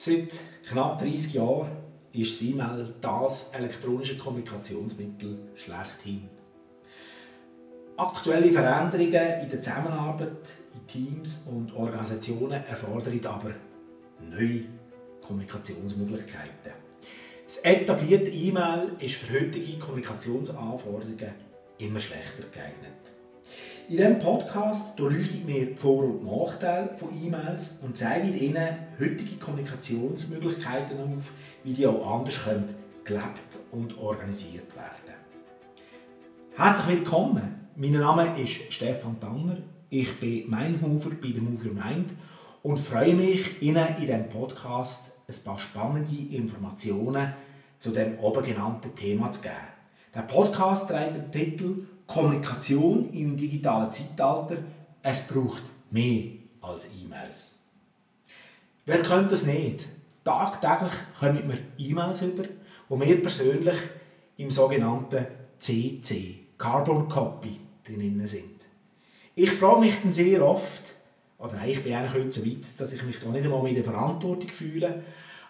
Seit knapp 30 Jahren ist das E-Mail das elektronische Kommunikationsmittel schlechthin. Aktuelle Veränderungen in der Zusammenarbeit in Teams und Organisationen erfordern aber neue Kommunikationsmöglichkeiten. Das etablierte E-Mail ist für heutige Kommunikationsanforderungen immer schlechter geeignet. In diesem Podcast leuchte ich mir die Vor- und Nachteile von E-Mails und zeige Ihnen heutige Kommunikationsmöglichkeiten auf, wie die auch anders können, gelebt und organisiert werden. Herzlich willkommen! Mein Name ist Stefan Tanner. Ich bin Mindmover bei der Move Your Mind und freue mich, Ihnen in diesem Podcast ein paar spannende Informationen zu dem oben genannten Thema zu geben. Der Podcast trägt den Titel Kommunikation im digitalen Zeitalter. Es braucht mehr als E-Mails. Wer könnte das nicht? Tagtäglich kommen wir E-Mails über, wo wir persönlich im sogenannten CC, Carbon Copy, drin sind. Ich frage mich dann sehr oft, oder ich bin eigentlich heute so weit, dass ich mich da nicht einmal mit der Verantwortung fühle,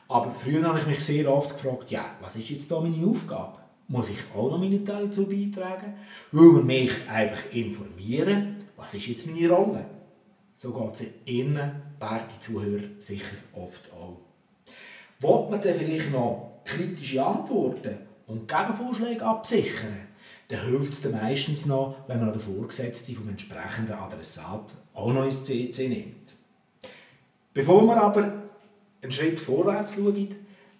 aber früher habe ich mich sehr oft gefragt, ja, was ist jetzt da meine Aufgabe? Muss ich auch noch meine Teile dazu beitragen? Will man mich einfach informieren? Was ist jetzt meine Rolle? So geht es Ihnen, werte Zuhörer, sicher oft auch. Wollt man dann vielleicht noch kritische Antworten und Gegenvorschläge absichern? Dann hilft es meistens noch, wenn man den Vorgesetzten vom entsprechenden Adressat auch noch ins CC nimmt. Bevor wir aber einen Schritt vorwärts schauen,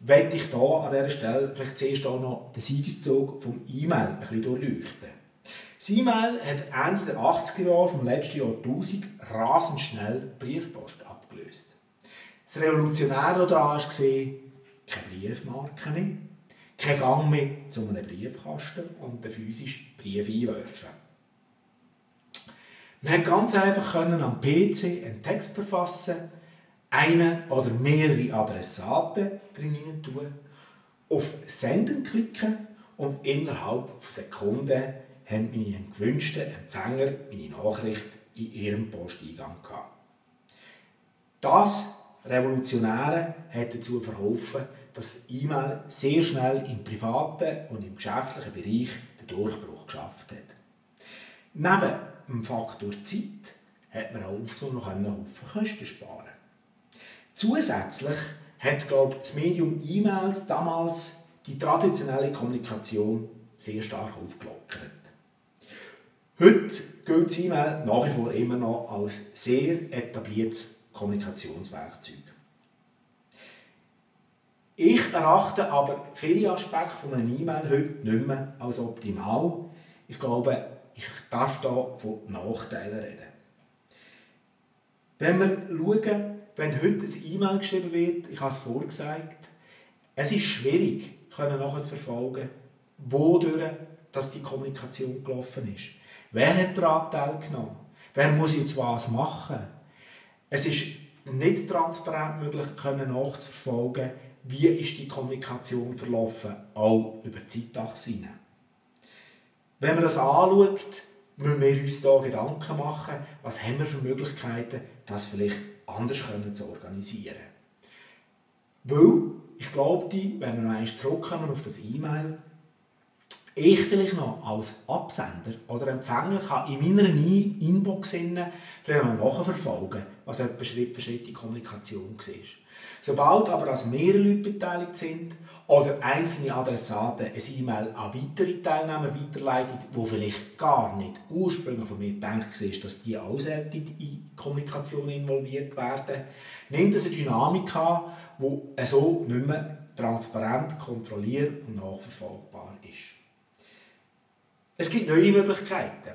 möchte ich hier an dieser Stelle vielleicht zuerst auch noch den Siegeszug vom E-Mail ein bisschen durchleuchten. Das E-Mail hat Ende der 80er Jahre vom letzten Jahrtausend rasend schnell Briefpost abgelöst. Das Revolutionäre daran war, keine Briefmarke mehr, kein Gang mehr zu einem Briefkasten und den physischen Brief einwerfen. Man konnte ganz einfach am PC einen Text verfassen eine oder mehrere Adressaten drin tun, auf Senden klicken und innerhalb von Sekunden haben meine gewünschten Empfänger meine Nachricht in ihrem Posteingang gehabt. Das Revolutionäre hat dazu verholfen, dass E-Mail sehr schnell im privaten und im geschäftlichen Bereich den Durchbruch geschafft hat. Neben dem Faktor Zeit hat man auch noch Kosten sparen Zusätzlich hat glaube das Medium E-Mails damals die traditionelle Kommunikation sehr stark aufgelockert. Heute gilt das E-Mail nach wie vor immer noch als sehr etabliertes Kommunikationswerkzeug. Ich erachte aber viele Aspekte von einem E-Mail heute nicht mehr als optimal. Ich glaube, ich darf hier von Nachteilen reden. Wenn wir schauen, wenn heute ein E-Mail geschrieben wird, ich habe es vorgesagt, es ist schwierig, können nachher zu verfolgen, wodurch dass die Kommunikation gelaufen ist. Wer hat daran teilgenommen? Wer muss jetzt was machen? Es ist nicht transparent möglich, können nachzuverfolgen, wie ist die Kommunikation verlaufen, auch über die Zeitachse Wenn man das anschaut, müssen wir uns da Gedanken machen, was haben wir für Möglichkeiten, das vielleicht anders können zu organisieren. Weil, ich glaube, wenn wir noch einmal zurückkommen auf das E-Mail, ich vielleicht noch als Absender oder Empfänger kann in meiner Inbox vielleicht noch nachverfolgen, was etwa Schritt für Schritt die Kommunikation war. Sobald aber als mehrere Leute beteiligt sind oder einzelne Adressaten ein E-Mail an weitere Teilnehmer weiterleiten, wo vielleicht gar nicht ursprünglich von mir gedacht war, dass die auch in die Kommunikation involviert werden, nimmt es eine Dynamik an, die so nicht mehr transparent, kontrolliert und nachverfolgbar ist. Es gibt neue Möglichkeiten.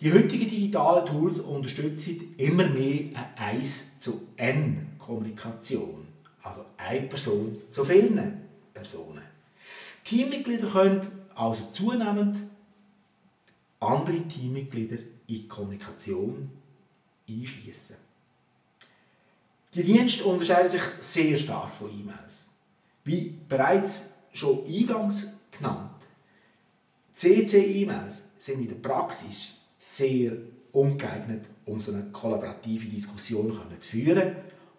Die heutigen digitalen Tools unterstützen immer mehr eine 1 zu N Kommunikation. Also eine Person zu vielen Personen. Teammitglieder können also zunehmend andere Teammitglieder in Kommunikation einschließen. Die Dienste unterscheiden sich sehr stark von E-Mails. Wie bereits schon eingangs genannt, CC-E-Mails sind in der Praxis sehr ungeeignet, um so eine kollaborative Diskussion zu führen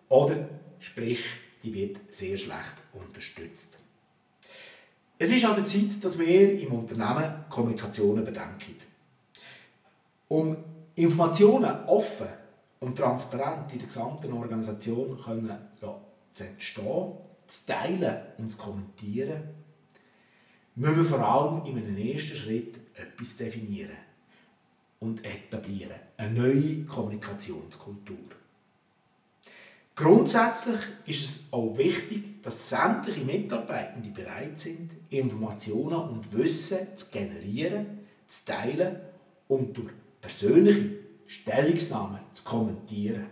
oder sprich, die wird sehr schlecht unterstützt. Es ist an der Zeit, dass wir im Unternehmen Kommunikation bedenken. Um Informationen offen und transparent in der gesamten Organisation können, zu entstehen, zu teilen und zu kommentieren, müssen wir vor allem in einem ersten Schritt etwas definieren und etablieren. Eine neue Kommunikationskultur. Grundsätzlich ist es auch wichtig, dass sämtliche Mitarbeitende bereit sind, Informationen und Wissen zu generieren, zu teilen und durch persönliche Stellungsnahmen zu kommentieren.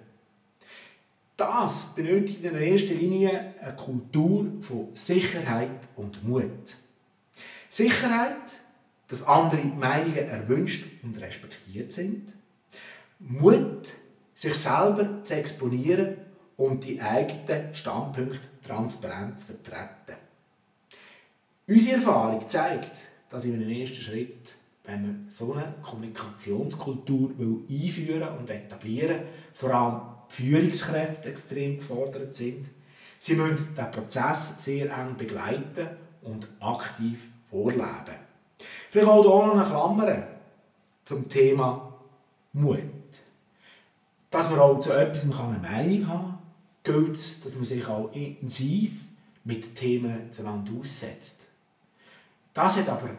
Das benötigt in erster Linie eine Kultur von Sicherheit und Mut. Sicherheit, dass andere Meinungen erwünscht und respektiert sind. Mut, sich selber zu exponieren um die eigenen Standpunkte transparent zu vertreten. Unsere Erfahrung zeigt, dass in einem ersten Schritt, wenn man so eine Kommunikationskultur einführen und etablieren vor allem die Führungskräfte extrem gefordert sind. Sie müssen den Prozess sehr eng begleiten und aktiv vorleben. Vielleicht auch hier noch eine Klammer zum Thema Mut. Dass man auch zu etwas eine Meinung haben kann, gilt es, dass man sich auch intensiv mit Themen zueinander aussetzt. Das hat aber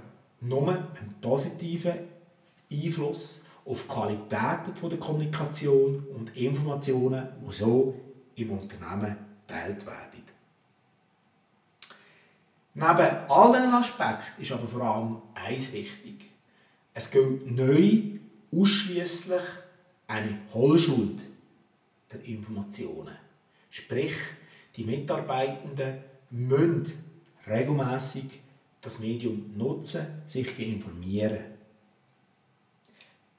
nur einen positiven Einfluss auf die Qualität der Kommunikation und Informationen, die so im Unternehmen geteilt werden. Neben all diesen Aspekten ist aber vor allem eins wichtig. Es gilt neu ausschließlich eine Hohlschuld der Informationen. Sprich, die Mitarbeitenden müssen regelmäßig das Medium nutzen, sich informieren.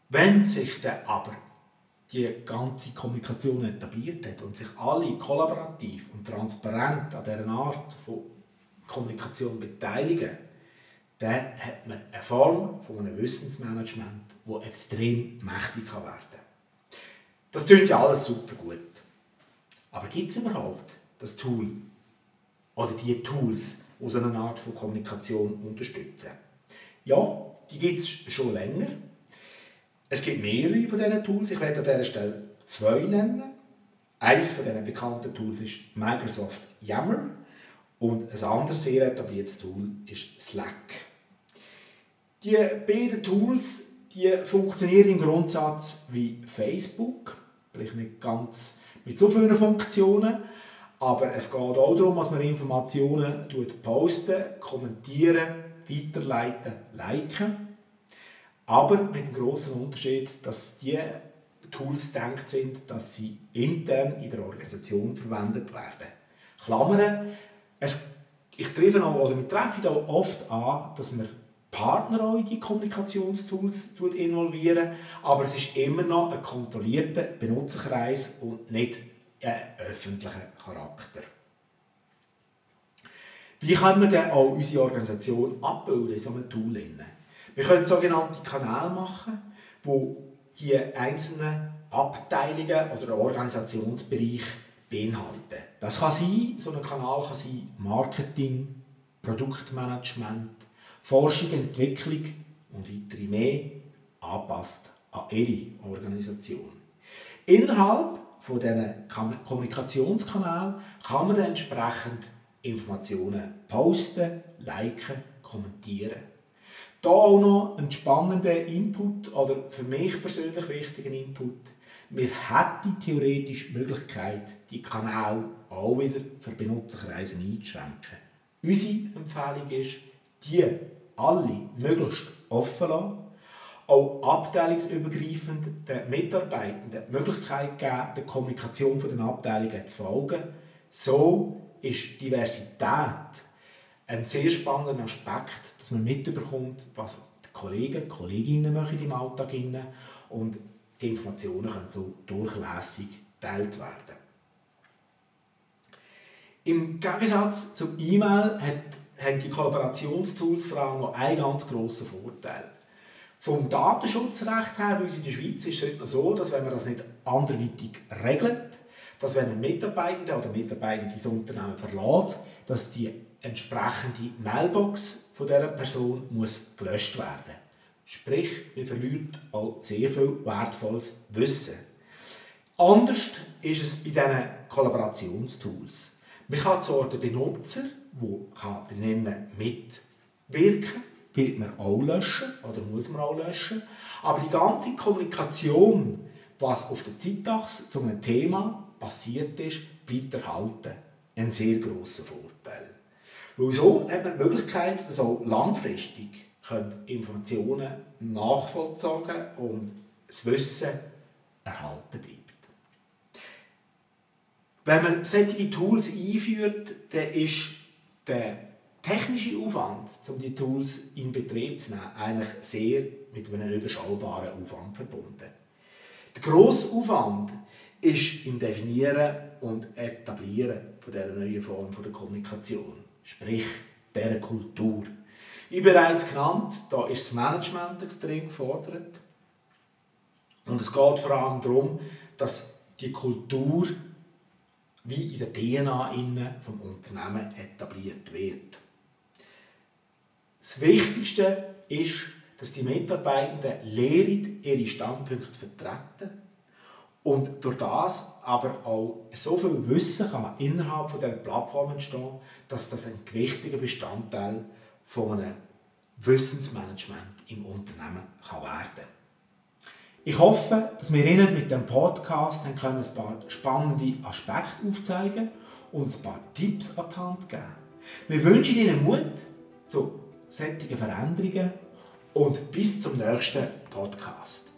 Wenn sich dann aber die ganze Kommunikation etabliert hat und sich alle kollaborativ und transparent an dieser Art von Kommunikation beteiligen, dann hat man eine Form von einem Wissensmanagement, das extrem mächtig werden kann. Das klingt ja alles super gut. Aber gibt es überhaupt das Tool oder die Tools, die so eine Art von Kommunikation unterstützen? Ja, die gibt es schon länger. Es gibt mehrere von diesen Tools. Ich werde an dieser Stelle zwei nennen. Eines von diesen bekannten Tools ist Microsoft Yammer und ein anderes sehr etabliertes Tool ist Slack. Die beiden Tools die funktionieren im Grundsatz wie Facebook, vielleicht nicht ganz mit so vielen Funktionen. Aber es geht auch darum, dass man Informationen posten, kommentieren, weiterleiten, liken. Aber mit dem grossen Unterschied, dass diese Tools gedacht sind, dass sie intern in der Organisation verwendet werden. Klammern, es, ich treffe auch, oder wir auch oft an, dass wir Partner auch in die Kommunikationstools involvieren, aber es ist immer noch ein kontrollierter Benutzerkreis und nicht ein öffentlicher Charakter. Wie können wir denn auch unsere Organisation abbilden in so einem Tool? Wir können sogenannte Kanäle machen, wo die einzelnen Abteilungen oder Organisationsbereiche beinhalten. Das kann sein, so ein Kanal kann sein Marketing, Produktmanagement, Forschung, Entwicklung und weitere mehr anpasst an ihre Organisation. Innerhalb von diesen Kommunikationskanälen kann man dann entsprechend Informationen posten, liken, kommentieren. Da auch noch ein spannender Input oder für mich persönlich wichtiger Input. Wir hätten theoretisch die Möglichkeit, die Kanäle auch wieder für Benutzerkreise einzuschränken. Unsere Empfehlung ist, die alle möglichst offen lassen, auch abteilungsübergreifend den Mitarbeitenden die Möglichkeit geben, der Kommunikation den Abteilungen zu folgen. So ist Diversität ein sehr spannender Aspekt, dass man mitbekommt, was die Kollegen und Kolleginnen machen im Alltag machen und die Informationen können so durchlässig geteilt werden. Im Gegensatz zum E-Mail hat haben die Kollaborationstools vor allem noch einen ganz grossen Vorteil. Vom Datenschutzrecht her, bei uns in der Schweiz, ist es heute noch so, dass wenn man das nicht anderweitig regelt, dass wenn ein Mitarbeitender oder Mitarbeitende das Unternehmen verlässt, dass die entsprechende Mailbox von dieser Person muss gelöscht werden Sprich, man verliert auch sehr viel wertvolles Wissen. Anders ist es bei diesen Kollaborationstools. Man kann zwar den Benutzer, der drinnen mitwirken wird man auch löschen oder muss man auch löschen. Aber die ganze Kommunikation, was auf der Zeitachse zu einem Thema passiert ist, bleibt erhalten. Ein sehr grosser Vorteil. Weil so hat man die Möglichkeit, dass auch langfristig Informationen nachvollzogen und das Wissen erhalten bleibt. Wenn man solche Tools einführt, dann ist der technische Aufwand, um die Tools in Betrieb zu nehmen, eigentlich sehr mit einem überschaubaren Aufwand verbunden. Der grosse Aufwand ist im Definieren und Etablieren von dieser neuen Form der Kommunikation, sprich dieser Kultur. Wie bereits genannt, da ist das Management extrem gefordert. Und es geht vor allem darum, dass die Kultur wie in der DNA vom Unternehmen etabliert wird. Das Wichtigste ist, dass die Mitarbeitenden lernen, ihre Standpunkte zu vertreten und durch das aber auch so viel Wissen kann innerhalb dieser Plattform entstehen, dass das ein gewichtiger Bestandteil von einem Wissensmanagement im Unternehmen kann werden Ich hoffe, dass wir Ihnen mit dem Podcast ein paar spannende Aspekte aufzeigen und ein paar Tipps an die Hand geben. Wir wünschen Ihnen Mut zu solchen Veränderungen und bis zum nächsten Podcast.